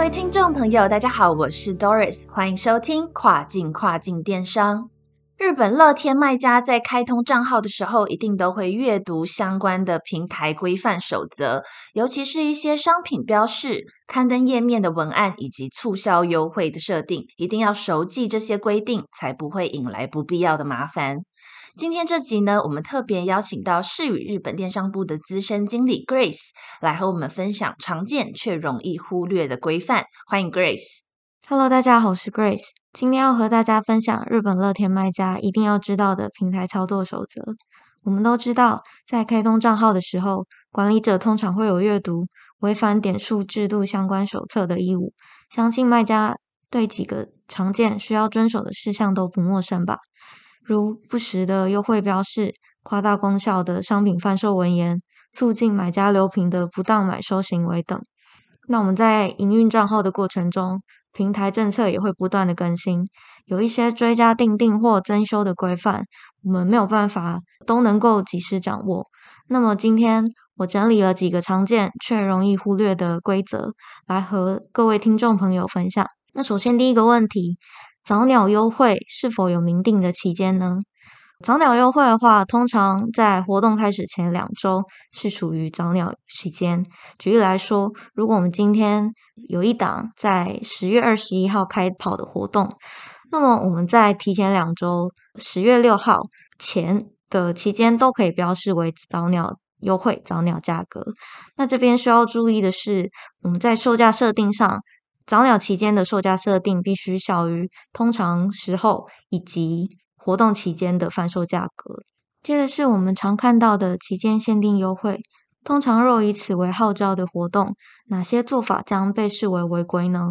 各位听众朋友，大家好，我是 Doris，欢迎收听跨境跨境电商。日本乐天卖家在开通账号的时候，一定都会阅读相关的平台规范守则，尤其是一些商品标示、刊登页面的文案以及促销优惠的设定，一定要熟记这些规定，才不会引来不必要的麻烦。今天这集呢，我们特别邀请到世宇日本电商部的资深经理 Grace 来和我们分享常见却容易忽略的规范。欢迎 Grace。Hello，大家好，我是 Grace。今天要和大家分享日本乐天卖家一定要知道的平台操作守则。我们都知道，在开通账号的时候，管理者通常会有阅读违反点数制度相关手册的义务。相信卖家对几个常见需要遵守的事项都不陌生吧？如不实的优惠标示、夸大功效的商品贩售文言、促进买家留评的不当买收行为等。那我们在营运账号的过程中，平台政策也会不断的更新，有一些追加订定或增修的规范，我们没有办法都能够及时掌握。那么今天我整理了几个常见却容易忽略的规则，来和各位听众朋友分享。那首先第一个问题。早鸟优惠是否有明定的期间呢？早鸟优惠的话，通常在活动开始前两周是属于早鸟期间。举例来说，如果我们今天有一档在十月二十一号开跑的活动，那么我们在提前两周，十月六号前的期间都可以标示为早鸟优惠、早鸟价格。那这边需要注意的是，我们在售价设定上。早鸟期间的售价设定必须小于通常时候以及活动期间的贩售价格。接着是我们常看到的期间限定优惠，通常若以此为号召的活动，哪些做法将被视为违规呢？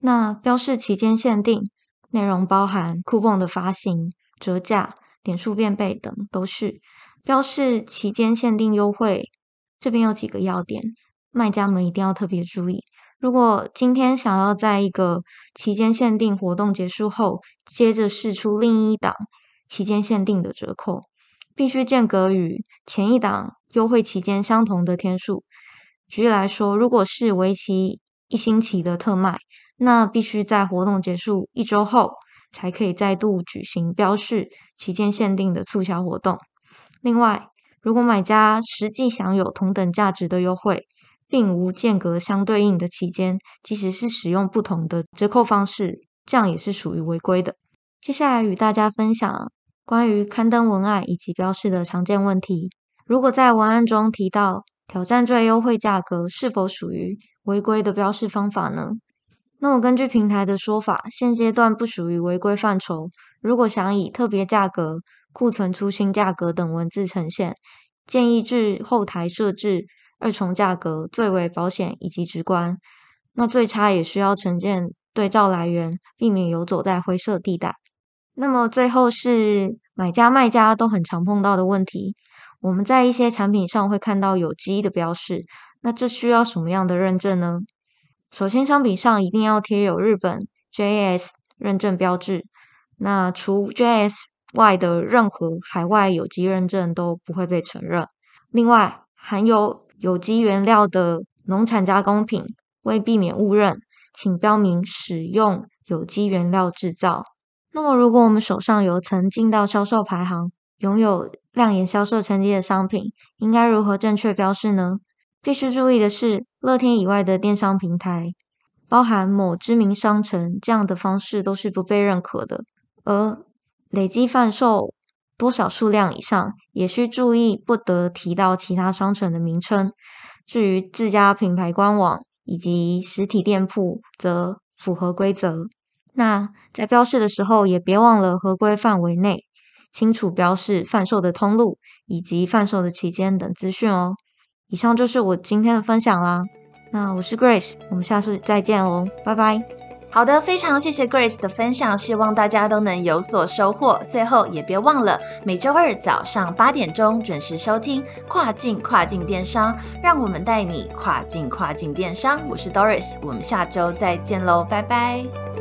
那标示期间限定内容包含酷泵的发行、折价、点数变倍等，都是标示期间限定优惠。这边有几个要点，卖家们一定要特别注意。如果今天想要在一个期间限定活动结束后，接着试出另一档期间限定的折扣，必须间隔与前一档优惠期间相同的天数。举例来说，如果是为期一星期的特卖，那必须在活动结束一周后，才可以再度举行标示期间限定的促销活动。另外，如果买家实际享有同等价值的优惠，并无间隔相对应的期间，即使是使用不同的折扣方式，这样也是属于违规的。接下来与大家分享关于刊登文案以及标示的常见问题。如果在文案中提到挑战最优惠价格，是否属于违规的标示方法呢？那么根据平台的说法，现阶段不属于违规范畴。如果想以特别价格、库存出新价格等文字呈现，建议至后台设置。二重价格最为保险以及直观，那最差也需要呈现对照来源，避免游走在灰色地带。那么最后是买家卖家都很常碰到的问题，我们在一些产品上会看到有机的标示，那这需要什么样的认证呢？首先，商品上一定要贴有日本 JS 认证标志，那除 JS 外的任何海外有机认证都不会被承认。另外，含有有机原料的农产加工品，为避免误认，请标明使用有机原料制造。那么，如果我们手上有曾进到销售排行、拥有亮眼销售成绩的商品，应该如何正确标示呢？必须注意的是，乐天以外的电商平台，包含某知名商城这样的方式都是不被认可的。而累积贩售。多少数量以上，也需注意不得提到其他商城的名称。至于自家品牌官网以及实体店铺，则符合规则。那在标示的时候，也别忘了合规范围内清楚标示贩售的通路以及贩售的期间等资讯哦。以上就是我今天的分享啦。那我是 Grace，我们下次再见喽，拜拜。好的，非常谢谢 Grace 的分享，希望大家都能有所收获。最后也别忘了每周二早上八点钟准时收听跨境跨境电商，让我们带你跨境跨境电商。我是 Doris，我们下周再见喽，拜拜。